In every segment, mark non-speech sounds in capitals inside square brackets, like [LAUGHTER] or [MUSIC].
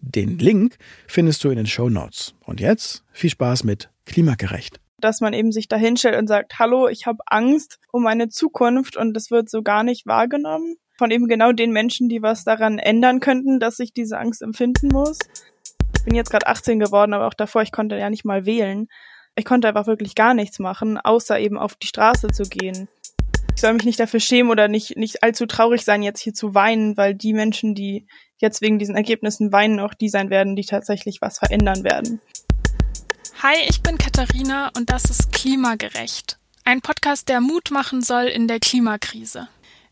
Den Link findest du in den Show Notes. Und jetzt viel Spaß mit Klimagerecht. Dass man eben sich da hinstellt und sagt, hallo, ich habe Angst um meine Zukunft und das wird so gar nicht wahrgenommen. Von eben genau den Menschen, die was daran ändern könnten, dass ich diese Angst empfinden muss. Ich bin jetzt gerade 18 geworden, aber auch davor, ich konnte ja nicht mal wählen. Ich konnte einfach wirklich gar nichts machen, außer eben auf die Straße zu gehen. Ich soll mich nicht dafür schämen oder nicht, nicht allzu traurig sein, jetzt hier zu weinen, weil die Menschen, die jetzt wegen diesen Ergebnissen weinen, auch die sein werden, die tatsächlich was verändern werden. Hi, ich bin Katharina und das ist Klimagerecht. Ein Podcast, der Mut machen soll in der Klimakrise.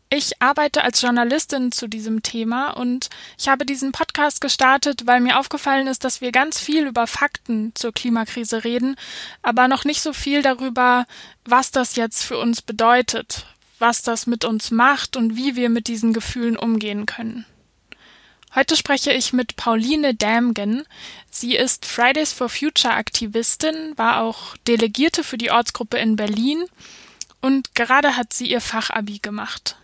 Ich arbeite als Journalistin zu diesem Thema und ich habe diesen Podcast gestartet, weil mir aufgefallen ist, dass wir ganz viel über Fakten zur Klimakrise reden, aber noch nicht so viel darüber, was das jetzt für uns bedeutet, was das mit uns macht und wie wir mit diesen Gefühlen umgehen können. Heute spreche ich mit Pauline Damgen. Sie ist Fridays for Future Aktivistin, war auch Delegierte für die Ortsgruppe in Berlin und gerade hat sie ihr Fachabi gemacht.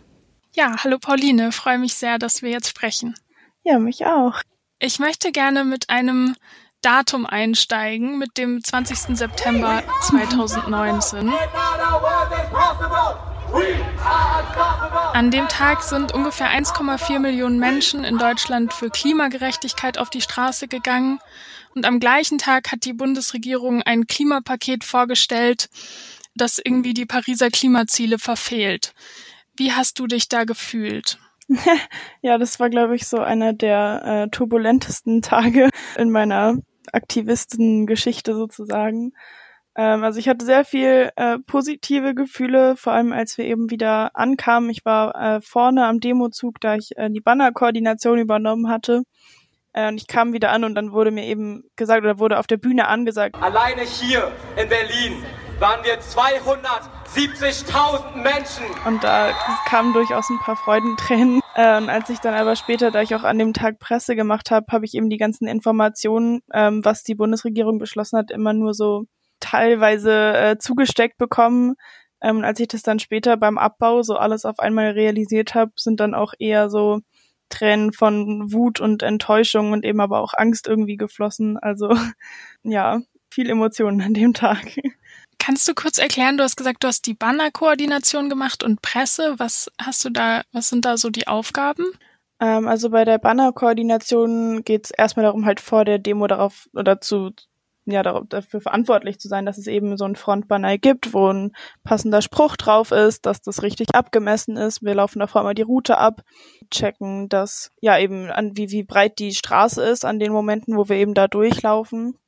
Ja, hallo Pauline, freue mich sehr, dass wir jetzt sprechen. Ja, mich auch. Ich möchte gerne mit einem Datum einsteigen, mit dem 20. September 2019. An dem Tag sind ungefähr 1,4 Millionen Menschen in Deutschland für Klimagerechtigkeit auf die Straße gegangen. Und am gleichen Tag hat die Bundesregierung ein Klimapaket vorgestellt, das irgendwie die Pariser Klimaziele verfehlt. Wie hast du dich da gefühlt? [LAUGHS] ja, das war, glaube ich, so einer der äh, turbulentesten Tage in meiner Aktivistengeschichte sozusagen. Ähm, also ich hatte sehr viel äh, positive Gefühle, vor allem als wir eben wieder ankamen. Ich war äh, vorne am Demozug, da ich äh, die Bannerkoordination übernommen hatte. Äh, und ich kam wieder an und dann wurde mir eben gesagt oder wurde auf der Bühne angesagt. Alleine hier in Berlin waren wir 270.000 Menschen. Und da kamen durchaus ein paar Freudentränen. Äh, und als ich dann aber später, da ich auch an dem Tag Presse gemacht habe, habe ich eben die ganzen Informationen, ähm, was die Bundesregierung beschlossen hat, immer nur so teilweise äh, zugesteckt bekommen. Ähm, als ich das dann später beim Abbau so alles auf einmal realisiert habe, sind dann auch eher so Tränen von Wut und Enttäuschung und eben aber auch Angst irgendwie geflossen. Also [LAUGHS] ja, viel Emotionen an dem Tag. Kannst du kurz erklären, du hast gesagt, du hast die Bannerkoordination gemacht und Presse. Was hast du da, was sind da so die Aufgaben? Ähm, also bei der Bannerkoordination geht es erstmal darum, halt vor der Demo darauf oder zu ja dafür verantwortlich zu sein, dass es eben so ein Frontbanner gibt, wo ein passender Spruch drauf ist, dass das richtig abgemessen ist. Wir laufen davor mal die Route ab, checken, dass ja eben an wie wie breit die Straße ist an den Momenten, wo wir eben da durchlaufen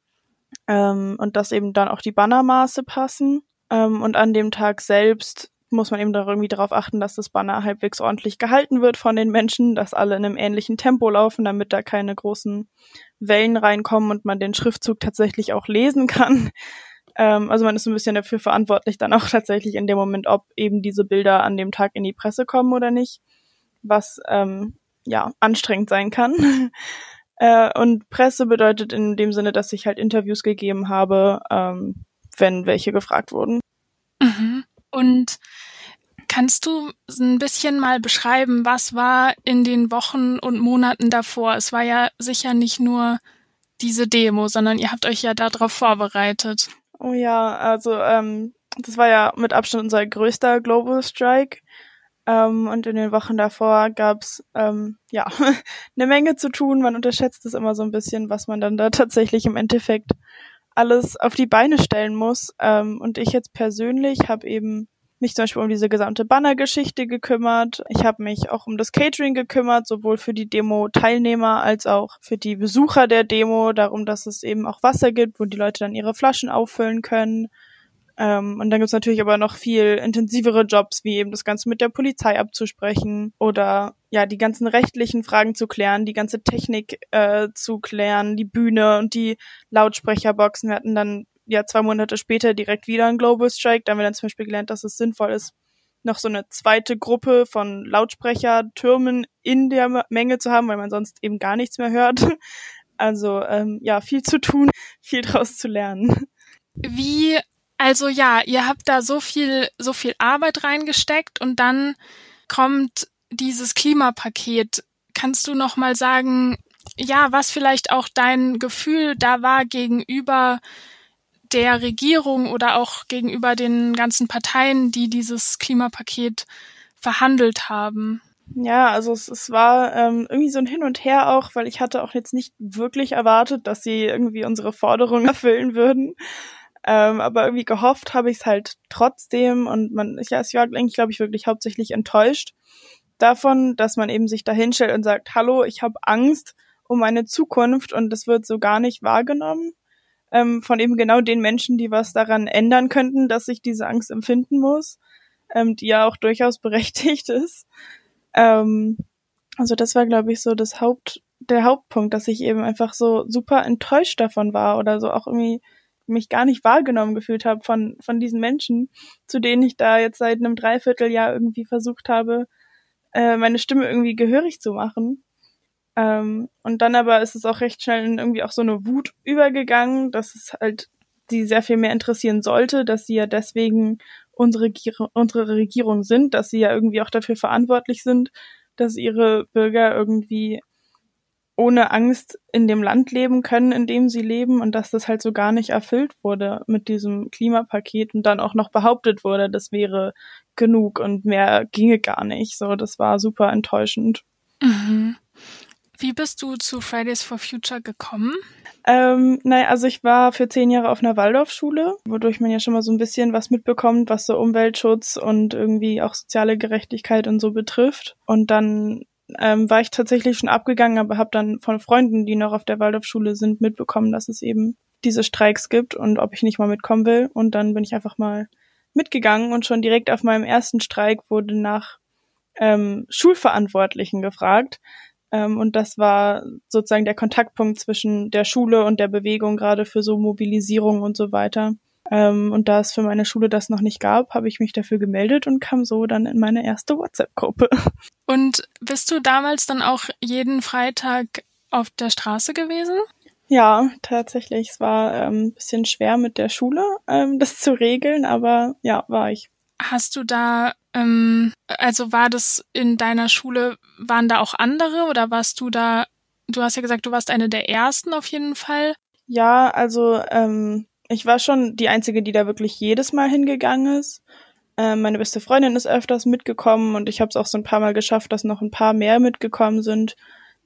ähm, und dass eben dann auch die Bannermaße passen. Ähm, und an dem Tag selbst muss man eben da irgendwie darauf achten, dass das Banner halbwegs ordentlich gehalten wird von den Menschen, dass alle in einem ähnlichen Tempo laufen, damit da keine großen Wellen reinkommen und man den Schriftzug tatsächlich auch lesen kann. [LAUGHS] Ähm, also man ist ein bisschen dafür verantwortlich, dann auch tatsächlich in dem Moment, ob eben diese Bilder an dem Tag in die Presse kommen oder nicht, was ähm, ja anstrengend sein kann. [LAUGHS] äh, und Presse bedeutet in dem Sinne, dass ich halt Interviews gegeben habe, ähm, wenn welche gefragt wurden. Mhm. Und Kannst du ein bisschen mal beschreiben, was war in den Wochen und Monaten davor? Es war ja sicher nicht nur diese Demo, sondern ihr habt euch ja darauf vorbereitet. Oh ja, also ähm, das war ja mit Abstand unser größter Global Strike. Ähm, und in den Wochen davor gab's ähm, ja [LAUGHS] eine Menge zu tun. Man unterschätzt es immer so ein bisschen, was man dann da tatsächlich im Endeffekt alles auf die Beine stellen muss. Ähm, und ich jetzt persönlich habe eben mich zum Beispiel um diese gesamte Banner-Geschichte gekümmert. Ich habe mich auch um das Catering gekümmert, sowohl für die Demo-Teilnehmer als auch für die Besucher der Demo, darum, dass es eben auch Wasser gibt, wo die Leute dann ihre Flaschen auffüllen können. Ähm, und dann gibt's natürlich aber noch viel intensivere Jobs, wie eben das Ganze mit der Polizei abzusprechen oder ja, die ganzen rechtlichen Fragen zu klären, die ganze Technik äh, zu klären, die Bühne und die Lautsprecherboxen. Wir hatten dann ja zwei Monate später direkt wieder einen Global Strike. Da haben wir dann zum Beispiel gelernt, dass es sinnvoll ist, noch so eine zweite Gruppe von Lautsprechertürmen in der Menge zu haben, weil man sonst eben gar nichts mehr hört. [LAUGHS] Also ähm, ja, viel zu tun, [LAUGHS] viel draus zu lernen. Wie also ja, ihr habt da so viel, so viel Arbeit reingesteckt und dann kommt dieses Klimapaket. Kannst du noch mal sagen, ja, was vielleicht auch dein Gefühl da war gegenüber der Regierung oder auch gegenüber den ganzen Parteien, die dieses Klimapaket verhandelt haben? Ja, also es, es war ähm, irgendwie so ein Hin und Her auch, weil ich hatte auch jetzt nicht wirklich erwartet, dass sie irgendwie unsere Forderungen [LAUGHS] erfüllen würden. Ähm, aber irgendwie gehofft habe ich es halt trotzdem und man, ja, ich war eigentlich, glaube ich, wirklich hauptsächlich enttäuscht davon, dass man eben sich da hinstellt und sagt, hallo, ich habe Angst um meine Zukunft und das wird so gar nicht wahrgenommen ähm, von eben genau den Menschen, die was daran ändern könnten, dass ich diese Angst empfinden muss, ähm, die ja auch durchaus [LAUGHS] berechtigt ist. Ähm, also das war, glaube ich, so das Haupt, der Hauptpunkt, dass ich eben einfach so super enttäuscht davon war oder so auch irgendwie mich gar nicht wahrgenommen gefühlt habe von, von diesen Menschen, zu denen ich da jetzt seit einem Dreivierteljahr irgendwie versucht habe, äh, meine Stimme irgendwie gehörig zu machen. Ähm, und dann aber ist es auch recht schnell in irgendwie auch so eine Wut übergegangen, dass es halt sie sehr viel mehr interessieren sollte, dass sie ja deswegen unsere, unsere Regierung sind, dass sie ja irgendwie auch dafür verantwortlich sind, dass ihre Bürger irgendwie ohne Angst in dem Land leben können, in dem sie leben und dass das halt so gar nicht erfüllt wurde mit diesem Klimapaket und dann auch noch behauptet wurde, das wäre genug und mehr ginge gar nicht. So, das war super enttäuschend. Mhm. Wie bist du zu Fridays for Future gekommen? Ähm, naja, also ich war für zehn Jahre auf einer Waldorfschule, wodurch man ja schon mal so ein bisschen was mitbekommt, was so Umweltschutz und irgendwie auch soziale Gerechtigkeit und so betrifft. Und dann ähm, war ich tatsächlich schon abgegangen, aber habe dann von Freunden, die noch auf der Waldorfschule sind, mitbekommen, dass es eben diese Streiks gibt und ob ich nicht mal mitkommen will. Und dann bin ich einfach mal mitgegangen und schon direkt auf meinem ersten Streik wurde nach ähm, Schulverantwortlichen gefragt. Ähm, und das war sozusagen der Kontaktpunkt zwischen der Schule und der Bewegung, gerade für so Mobilisierung und so weiter. Ähm, und da es für meine Schule das noch nicht gab, habe ich mich dafür gemeldet und kam so dann in meine erste WhatsApp-Gruppe. Und bist du damals dann auch jeden Freitag auf der Straße gewesen? Ja, tatsächlich. Es war ähm, bisschen schwer mit der Schule, ähm, das zu regeln, aber ja, war ich. Hast du da, ähm, also war das in deiner Schule, waren da auch andere oder warst du da, du hast ja gesagt, du warst eine der ersten auf jeden Fall? Ja, also ähm, ich war schon die Einzige, die da wirklich jedes Mal hingegangen ist. Ähm, meine beste Freundin ist öfters mitgekommen und ich habe es auch so ein paar Mal geschafft, dass noch ein paar mehr mitgekommen sind.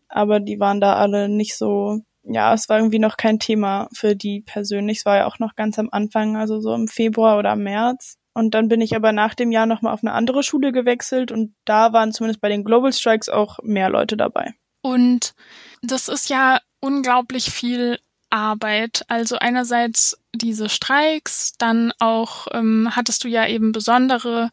Aber die waren da alle nicht so, ja, es war irgendwie noch kein Thema für die persönlich. Es war ja auch noch ganz am Anfang, also so im Februar oder März. Und dann bin ich aber nach dem Jahr nochmal auf eine andere Schule gewechselt und da waren zumindest bei den Global Strikes auch mehr Leute dabei. Und das ist ja unglaublich viel Arbeit. Also einerseits diese Streiks, dann auch ähm, hattest du ja eben besondere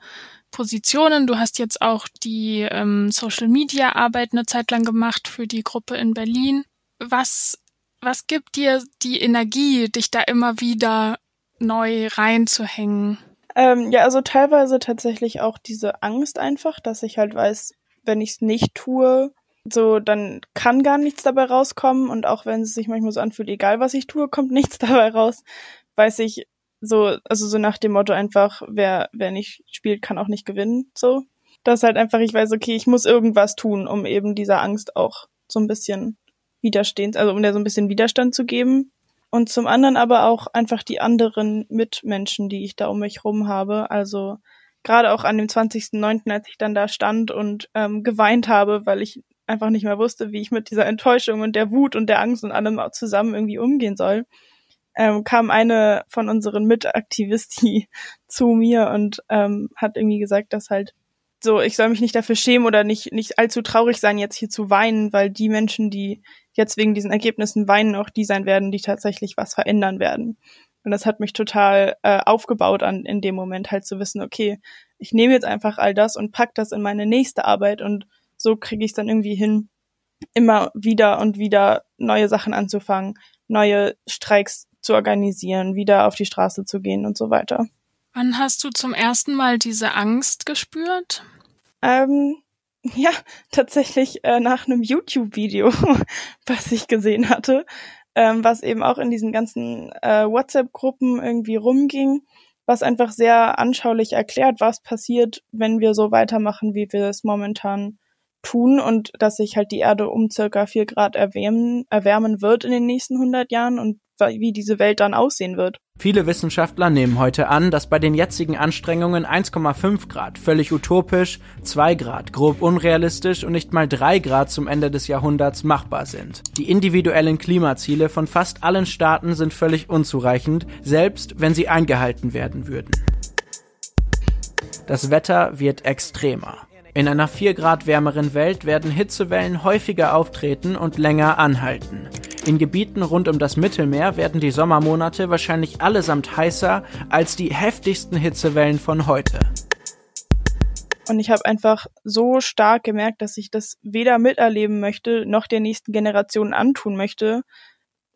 Positionen. Du hast jetzt auch die ähm, Social Media Arbeit eine Zeit lang gemacht für die Gruppe in Berlin. Was, was gibt dir die Energie, dich da immer wieder neu reinzuhängen? Ähm, ja, also teilweise tatsächlich auch diese Angst einfach, dass ich halt weiß, wenn ich es nicht tue, so, dann kann gar nichts dabei rauskommen und auch wenn es sich manchmal so anfühlt, egal was ich tue, kommt [LAUGHS] nichts dabei raus, weiß ich so, also so nach dem Motto einfach, wer, wer nicht spielt, kann auch nicht gewinnen, so. Das halt einfach, ich weiß, okay, ich muss irgendwas tun, um eben dieser Angst auch so ein bisschen widerstehend, also um der so ein bisschen Widerstand zu geben. Und zum anderen aber auch einfach die anderen Mitmenschen, die ich da um mich rum habe. Also gerade auch an dem 20.09., als ich dann da stand und ähm, geweint habe, weil ich einfach nicht mehr wusste, wie ich mit dieser Enttäuschung und der Wut und der Angst und allem zusammen irgendwie umgehen soll. ähm, kam eine von unseren Mitaktivisten [LAUGHS] zu mir und ähm, hat irgendwie gesagt, dass halt so, ich soll mich nicht dafür schämen oder nicht, nicht allzu traurig sein, jetzt hier zu weinen, weil die Menschen, die jetzt wegen diesen Ergebnissen weinen, auch die sein werden, die tatsächlich was verändern werden. Und das hat mich total äh, aufgebaut an in dem Moment halt zu wissen, okay, ich nehme jetzt einfach all das und pack das in meine nächste Arbeit und so kriege ich es dann irgendwie hin, immer wieder und wieder neue Sachen anzufangen, neue Streiks zu organisieren, wieder auf die Straße zu gehen und so weiter. Wann hast du zum ersten Mal diese Angst gespürt? Ähm, ja, tatsächlich äh, nach einem YouTube-Video, [LAUGHS] was ich gesehen hatte, ähm, was eben auch in diesen ganzen äh, WhatsApp-Gruppen irgendwie rumging, was einfach sehr anschaulich erklärt, was passiert, wenn wir so weitermachen, wie wir es momentan tun und dass sich halt die Erde um circa vier Grad erwärmen, erwärmen wird in den nächsten 100 Jahren und wie diese Welt dann aussehen wird. Viele Wissenschaftler nehmen heute an, dass bei den jetzigen Anstrengungen 1,5 Grad völlig utopisch, 2 Grad grob unrealistisch und nicht mal 3 Grad zum Ende des Jahrhunderts machbar sind. Die individuellen Klimaziele von fast allen Staaten sind völlig unzureichend, selbst wenn sie eingehalten werden würden. Das Wetter wird extremer. In einer 4 Grad wärmeren Welt werden Hitzewellen häufiger auftreten und länger anhalten. In Gebieten rund um das Mittelmeer werden die Sommermonate wahrscheinlich allesamt heißer als die heftigsten Hitzewellen von heute. Und ich habe einfach so stark gemerkt, dass ich das weder miterleben möchte, noch der nächsten Generation antun möchte.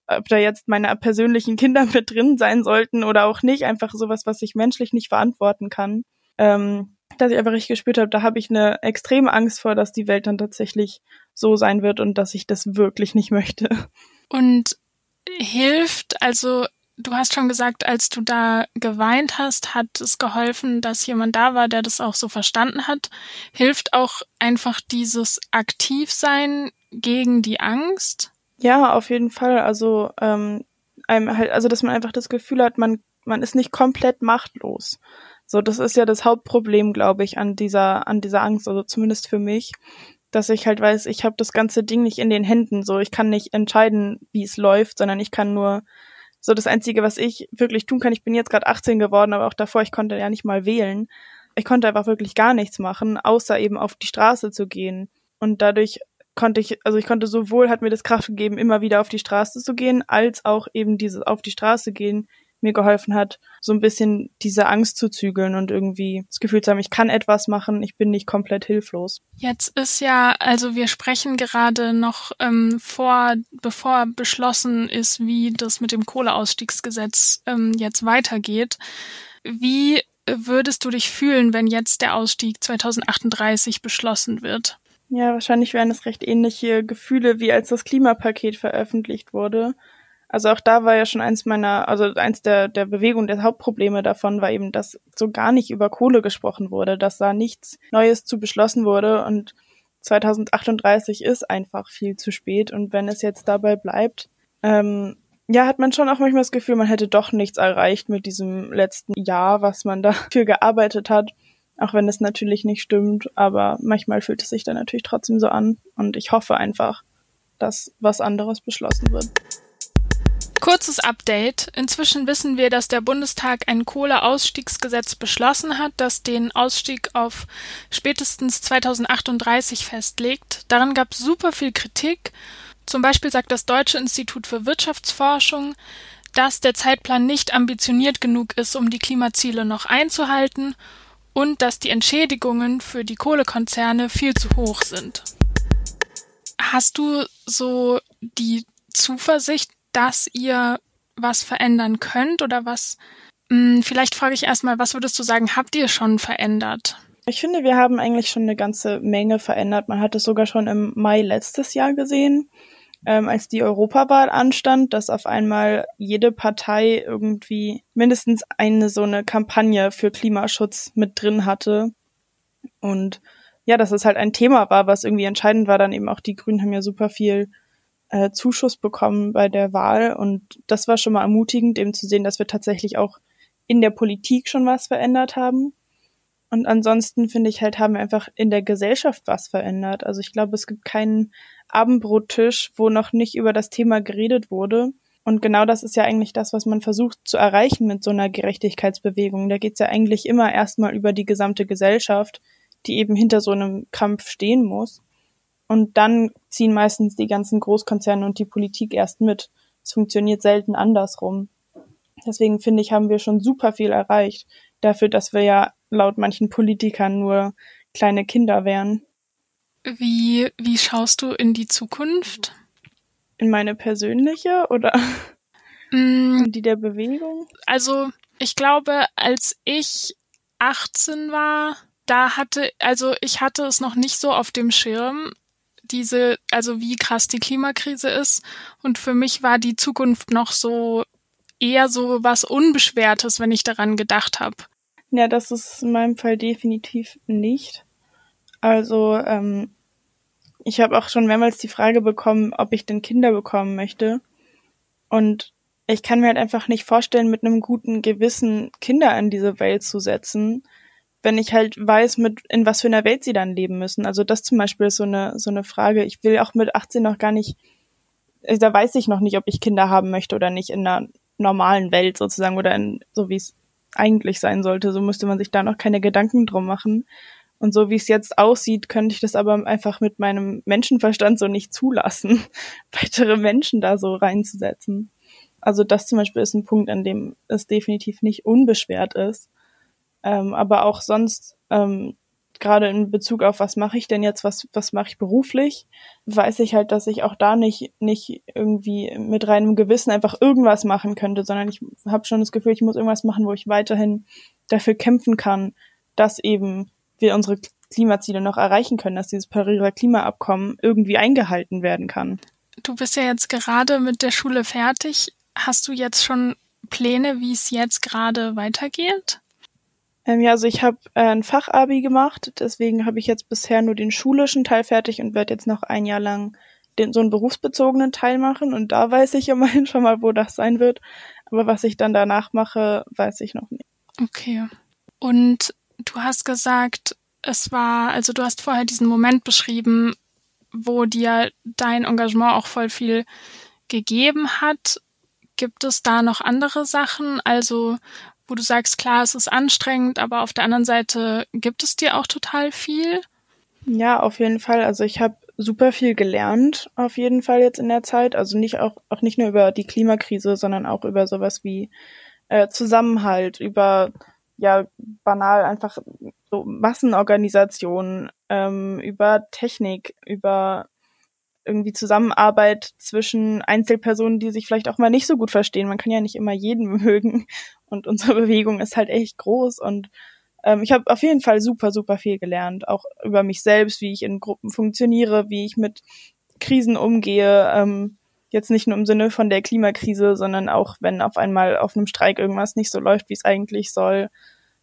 Ob da jetzt meine persönlichen Kinder mit drin sein sollten oder auch nicht, einfach sowas, was ich menschlich nicht verantworten kann. Ähm, dass ich einfach richtig gespürt habe, da habe ich eine extreme Angst vor, dass die Welt dann tatsächlich so sein wird und dass ich das wirklich nicht möchte. Und hilft, also du hast schon gesagt, als du da geweint hast, hat es geholfen, dass jemand da war, der das auch so verstanden hat. Hilft auch einfach dieses Aktivsein gegen die Angst? Ja, auf jeden Fall. Also ähm, einem halt, also dass man einfach das Gefühl hat, man man ist nicht komplett machtlos. So, das ist ja das Hauptproblem, glaube ich, an dieser, an dieser Angst, also zumindest für mich, dass ich halt weiß, ich habe das ganze Ding nicht in den Händen. So, ich kann nicht entscheiden, wie es läuft, sondern ich kann nur so das Einzige, was ich wirklich tun kann. Ich bin jetzt gerade 18 geworden, aber auch davor, ich konnte ja nicht mal wählen. Ich konnte einfach wirklich gar nichts machen, außer eben auf die Straße zu gehen. Und dadurch konnte ich, also ich konnte sowohl, hat mir das Kraft gegeben, immer wieder auf die Straße zu gehen, als auch eben dieses auf die Straße gehen mir geholfen hat, so ein bisschen diese Angst zu zügeln und irgendwie das Gefühl zu haben, ich kann etwas machen, ich bin nicht komplett hilflos. Jetzt ist ja, also wir sprechen gerade noch ähm, vor, bevor beschlossen ist, wie das mit dem Kohleausstiegsgesetz ähm, jetzt weitergeht. Wie würdest du dich fühlen, wenn jetzt der Ausstieg 2038 beschlossen wird? Ja, wahrscheinlich wären es recht ähnliche Gefühle, wie als das Klimapaket veröffentlicht wurde. Also auch da war ja schon eins meiner, also eins der, der Bewegung, der Hauptprobleme davon war eben, dass so gar nicht über Kohle gesprochen wurde, dass da nichts Neues zu beschlossen wurde und 2038 ist einfach viel zu spät und wenn es jetzt dabei bleibt, ähm, ja, hat man schon auch manchmal das Gefühl, man hätte doch nichts erreicht mit diesem letzten Jahr, was man dafür [LAUGHS] gearbeitet hat. Auch wenn es natürlich nicht stimmt, aber manchmal fühlt es sich dann natürlich trotzdem so an und ich hoffe einfach, dass was anderes beschlossen wird. Kurzes Update. Inzwischen wissen wir, dass der Bundestag ein Kohleausstiegsgesetz beschlossen hat, das den Ausstieg auf spätestens 2038 festlegt. Daran gab es super viel Kritik. Zum Beispiel sagt das Deutsche Institut für Wirtschaftsforschung, dass der Zeitplan nicht ambitioniert genug ist, um die Klimaziele noch einzuhalten und dass die Entschädigungen für die Kohlekonzerne viel zu hoch sind. Hast du so die Zuversicht, dass ihr was verändern könnt oder was? Mh, hm, vielleicht frage ich erstmal, was würdest du sagen, habt ihr schon verändert? Ich finde, wir haben eigentlich schon eine ganze Menge verändert. Man hat es sogar schon im Mai letztes Jahr gesehen, ähm, als die Europawahl anstand, dass auf einmal jede Partei irgendwie mindestens eine so eine Kampagne für Klimaschutz mit drin hatte. Und ja, dass es halt ein Thema war, was irgendwie entscheidend war. Dann eben auch die Grünen haben ja super viel äh, Zuschuss bekommen bei der Wahl. Und das war schon mal ermutigend, eben zu sehen, dass wir tatsächlich auch in der Politik schon was verändert haben. Und ansonsten finde ich halt, haben wir einfach in der Gesellschaft was verändert. Also ich glaube, es gibt keinen Abendbrottisch, wo noch nicht über das Thema geredet wurde. Und genau das ist ja eigentlich das, was man versucht zu erreichen mit so einer Gerechtigkeitsbewegung. Da geht es ja eigentlich immer erstmal über die gesamte Gesellschaft, die eben hinter so einem Kampf stehen muss. Und dann ziehen meistens die ganzen Großkonzerne und die Politik erst mit. Es funktioniert selten andersrum. Deswegen finde ich, haben wir schon super viel erreicht. Dafür, dass wir ja laut manchen Politikern nur kleine Kinder wären. Wie, wie schaust du in die Zukunft? In meine persönliche oder mm, in die der Bewegung? Also, ich glaube, als ich 18 war, da hatte, also ich hatte es noch nicht so auf dem Schirm, diese, also wie krass die Klimakrise ist. Und für mich war die Zukunft noch so eher so was Unbeschwertes, wenn ich daran gedacht habe. Ja, das ist in meinem Fall definitiv nicht. Also, ähm, ich habe auch schon mehrmals die Frage bekommen, ob ich denn Kinder bekommen möchte. Und ich kann mir halt einfach nicht vorstellen, mit einem guten Gewissen Kinder in diese Welt zu setzen, wenn ich halt weiß, mit in was für einer Welt sie dann leben müssen. Also das zum Beispiel ist so eine so eine Frage. Ich will auch mit 18 noch gar nicht, also da weiß ich noch nicht, ob ich Kinder haben möchte oder nicht in einer normalen Welt sozusagen oder in so wie es eigentlich sein sollte. So müsste man sich da noch keine Gedanken drum machen. Und so wie es jetzt aussieht, könnte ich das aber einfach mit meinem Menschenverstand so nicht zulassen, [LAUGHS] weitere Menschen da so reinzusetzen. Also das zum Beispiel ist ein Punkt, an dem es definitiv nicht unbeschwert ist. Ähm, aber auch sonst, ähm, gerade in Bezug auf was mache ich denn jetzt, was, was mache ich beruflich, weiß ich halt, dass ich auch da nicht, nicht irgendwie mit reinem Gewissen einfach irgendwas machen könnte, sondern ich habe schon das Gefühl, ich muss irgendwas machen, wo ich weiterhin dafür kämpfen kann, dass eben wir unsere Klimaziele noch erreichen können, dass dieses Pariser Klimaabkommen irgendwie eingehalten werden kann. Du bist ja jetzt gerade mit der Schule fertig. Hast du jetzt schon Pläne, wie es jetzt gerade weitergeht? Ähm, ja, also ich habe äh, ein Fachabi gemacht, deswegen habe ich jetzt bisher nur den schulischen Teil fertig und werde jetzt noch ein Jahr lang den, so einen berufsbezogenen Teil machen und da weiß ich [LAUGHS] immerhin schon mal, wo das sein wird. Aber was ich dann danach mache, weiß ich noch nicht. Okay. Und du hast gesagt, es war, also du hast vorher diesen Moment beschrieben, wo dir dein Engagement auch voll viel gegeben hat. Gibt es da noch andere Sachen? Also wo du sagst, klar, es ist anstrengend, aber auf der anderen Seite gibt es dir auch total viel? Ja, auf jeden Fall. Also ich habe super viel gelernt, auf jeden Fall jetzt in der Zeit. Also nicht auch, auch nicht nur über die Klimakrise, sondern auch über sowas wie äh, Zusammenhalt, über ja banal einfach so Massenorganisationen, ähm, über Technik, über irgendwie Zusammenarbeit zwischen Einzelpersonen, die sich vielleicht auch mal nicht so gut verstehen. Man kann ja nicht immer jeden [LAUGHS] mögen. Und unsere Bewegung ist halt echt groß. Und ähm, ich habe auf jeden Fall super, super viel gelernt, auch über mich selbst, wie ich in Gruppen funktioniere, wie ich mit Krisen umgehe. Ähm, jetzt nicht nur im Sinne von der Klimakrise, sondern auch, wenn auf einmal auf einem Streik irgendwas nicht so läuft, wie es eigentlich soll,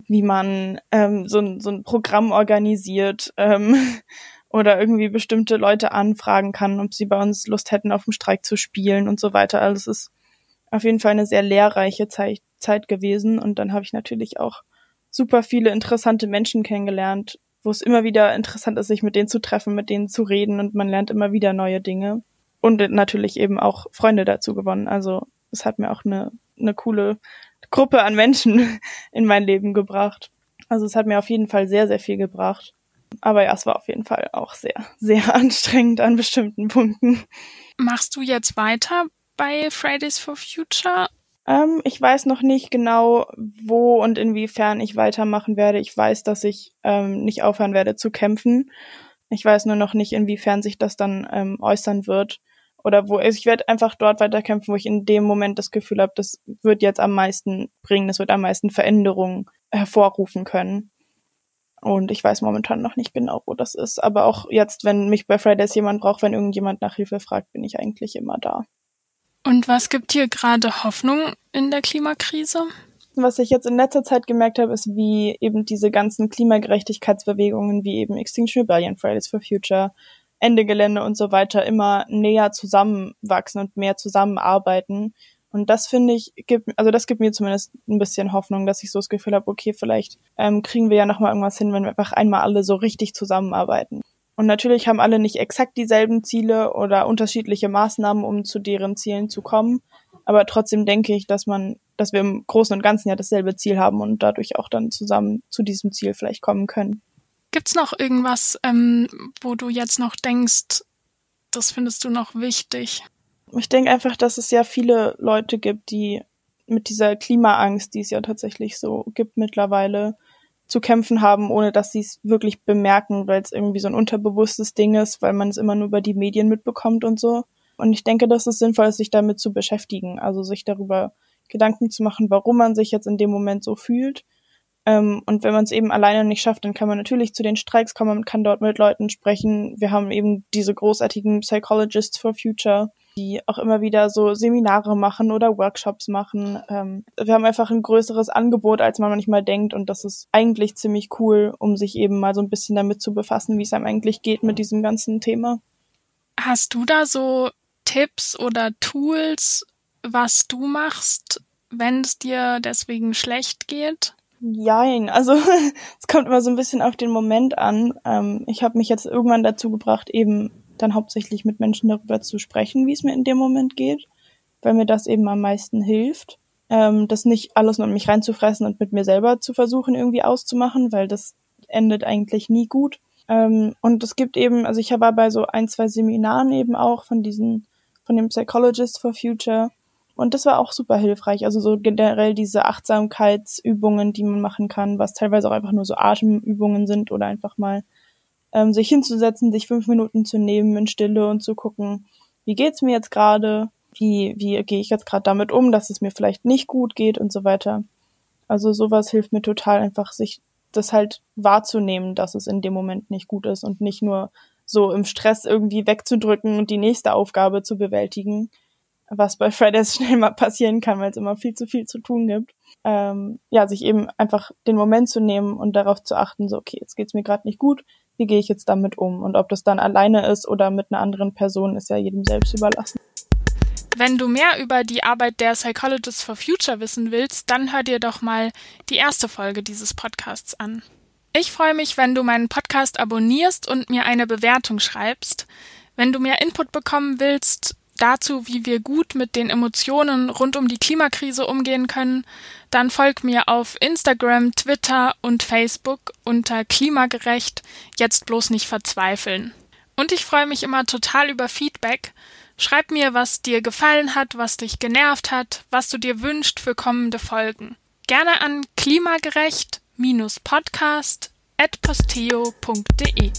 wie man ähm, so, ein, so ein Programm organisiert. Ähm, [LAUGHS] oder irgendwie bestimmte Leute anfragen kann, ob sie bei uns Lust hätten, auf dem Streik zu spielen und so weiter. Also es ist auf jeden Fall eine sehr lehrreiche Zeit, Zeit gewesen. Und dann habe ich natürlich auch super viele interessante Menschen kennengelernt, wo es immer wieder interessant ist, sich mit denen zu treffen, mit denen zu reden und man lernt immer wieder neue Dinge. Und natürlich eben auch Freunde dazu gewonnen. Also es hat mir auch eine, eine coole Gruppe an Menschen [LAUGHS] in mein Leben gebracht. Also es hat mir auf jeden Fall sehr, sehr viel gebracht. Aber ja, es war auf jeden Fall auch sehr, sehr [LAUGHS] anstrengend an bestimmten Punkten. Machst du jetzt weiter bei Fridays for Future? Ähm, ich weiß noch nicht genau, wo und inwiefern ich weitermachen werde. Ich weiß, dass ich ähm, nicht aufhören werde zu kämpfen. Ich weiß nur noch nicht, inwiefern sich das dann ähm, äußern wird. Oder wo ich werde einfach dort weiterkämpfen, wo ich in dem Moment das Gefühl habe, das wird jetzt am meisten bringen, das wird am meisten Veränderungen hervorrufen können. Und ich weiß momentan noch nicht genau, wo das ist. Aber auch jetzt, wenn mich bei Fridays jemand braucht, wenn irgendjemand nach Hilfe fragt, bin ich eigentlich immer da. Und was gibt dir gerade Hoffnung in der Klimakrise? Was ich jetzt in letzter Zeit gemerkt habe, ist, wie eben diese ganzen Klimagerechtigkeitsbewegungen, wie eben Extinction Rebellion, Fridays for Future, Ende Gelände und so weiter immer näher zusammenwachsen und mehr zusammenarbeiten. Und das finde ich, gibt, also das gibt mir zumindest ein bisschen Hoffnung, dass ich so das Gefühl habe, okay, vielleicht ähm, kriegen wir ja nochmal irgendwas hin, wenn wir einfach einmal alle so richtig zusammenarbeiten. Und natürlich haben alle nicht exakt dieselben Ziele oder unterschiedliche Maßnahmen, um zu deren Zielen zu kommen. Aber trotzdem denke ich, dass man, dass wir im Großen und Ganzen ja dasselbe Ziel haben und dadurch auch dann zusammen zu diesem Ziel vielleicht kommen können. Gibt's noch irgendwas, ähm, wo du jetzt noch denkst, das findest du noch wichtig? Ich denke einfach, dass es ja viele Leute gibt, die mit dieser Klimaangst, die es ja tatsächlich so gibt mittlerweile, zu kämpfen haben, ohne dass sie es wirklich bemerken, weil es irgendwie so ein unterbewusstes Ding ist, weil man es immer nur über die Medien mitbekommt und so. Und ich denke, dass es sinnvoll ist, sich damit zu beschäftigen, also sich darüber Gedanken zu machen, warum man sich jetzt in dem Moment so fühlt. Ähm, und wenn man es eben alleine nicht schafft, dann kann man natürlich zu den Streiks kommen, man kann dort mit Leuten sprechen. Wir haben eben diese großartigen Psychologists for Future, die auch immer wieder so Seminare machen oder Workshops machen. Ähm, wir haben einfach ein größeres Angebot, als man manchmal denkt und das ist eigentlich ziemlich cool, um sich eben mal so ein bisschen damit zu befassen, wie es einem eigentlich geht mit diesem ganzen Thema. Hast du da so Tipps oder Tools, was du machst, wenn es dir deswegen schlecht geht? Jein, also [LAUGHS] es kommt immer so ein bisschen auf den Moment an. Ähm, ich habe mich jetzt irgendwann dazu gebracht, eben dann hauptsächlich mit Menschen darüber zu sprechen, wie es mir in dem Moment geht, weil mir das eben am meisten hilft. Ähm, das nicht alles nur in mich reinzufressen und mit mir selber zu versuchen, irgendwie auszumachen, weil das endet eigentlich nie gut. Ähm, und es gibt eben, also ich war bei so ein, zwei Seminaren eben auch von diesen, von dem Psychologist for Future. Und das war auch super hilfreich. Also so generell diese Achtsamkeitsübungen, die man machen kann, was teilweise auch einfach nur so Atemübungen sind oder einfach mal ähm, sich hinzusetzen, sich fünf Minuten zu nehmen in Stille und zu gucken, wie geht's mir jetzt gerade, wie, wie gehe ich jetzt gerade damit um, dass es mir vielleicht nicht gut geht und so weiter. Also sowas hilft mir total einfach, sich das halt wahrzunehmen, dass es in dem Moment nicht gut ist und nicht nur so im Stress irgendwie wegzudrücken und die nächste Aufgabe zu bewältigen, was bei Fridays [LAUGHS] schnell mal passieren kann, weil es immer viel zu viel zu tun gibt. Ähm, ja, sich eben einfach den Moment zu nehmen und darauf zu achten, so, okay, jetzt geht's mir gerade nicht gut, wie gehe ich jetzt damit um? Und ob das dann alleine ist oder mit einer anderen Person, ist ja jedem selbst überlassen. Wenn du mehr über die Arbeit der Psychologists for Future wissen willst, dann hör dir doch mal die erste Folge dieses Podcasts an. Ich freue mich, wenn du meinen Podcast abonnierst und mir eine Bewertung schreibst. Wenn du mehr Input bekommen willst dazu, wie wir gut mit den Emotionen rund um die Klimakrise umgehen können, dann folg mir auf Instagram, Twitter und Facebook unter Klimagerecht, jetzt bloß nicht verzweifeln. Und ich freue mich immer total über Feedback. Schreib mir, was dir gefallen hat, was dich genervt hat, was du dir wünschst für kommende Folgen. Gerne an klimagerecht-podcast at posteo.de.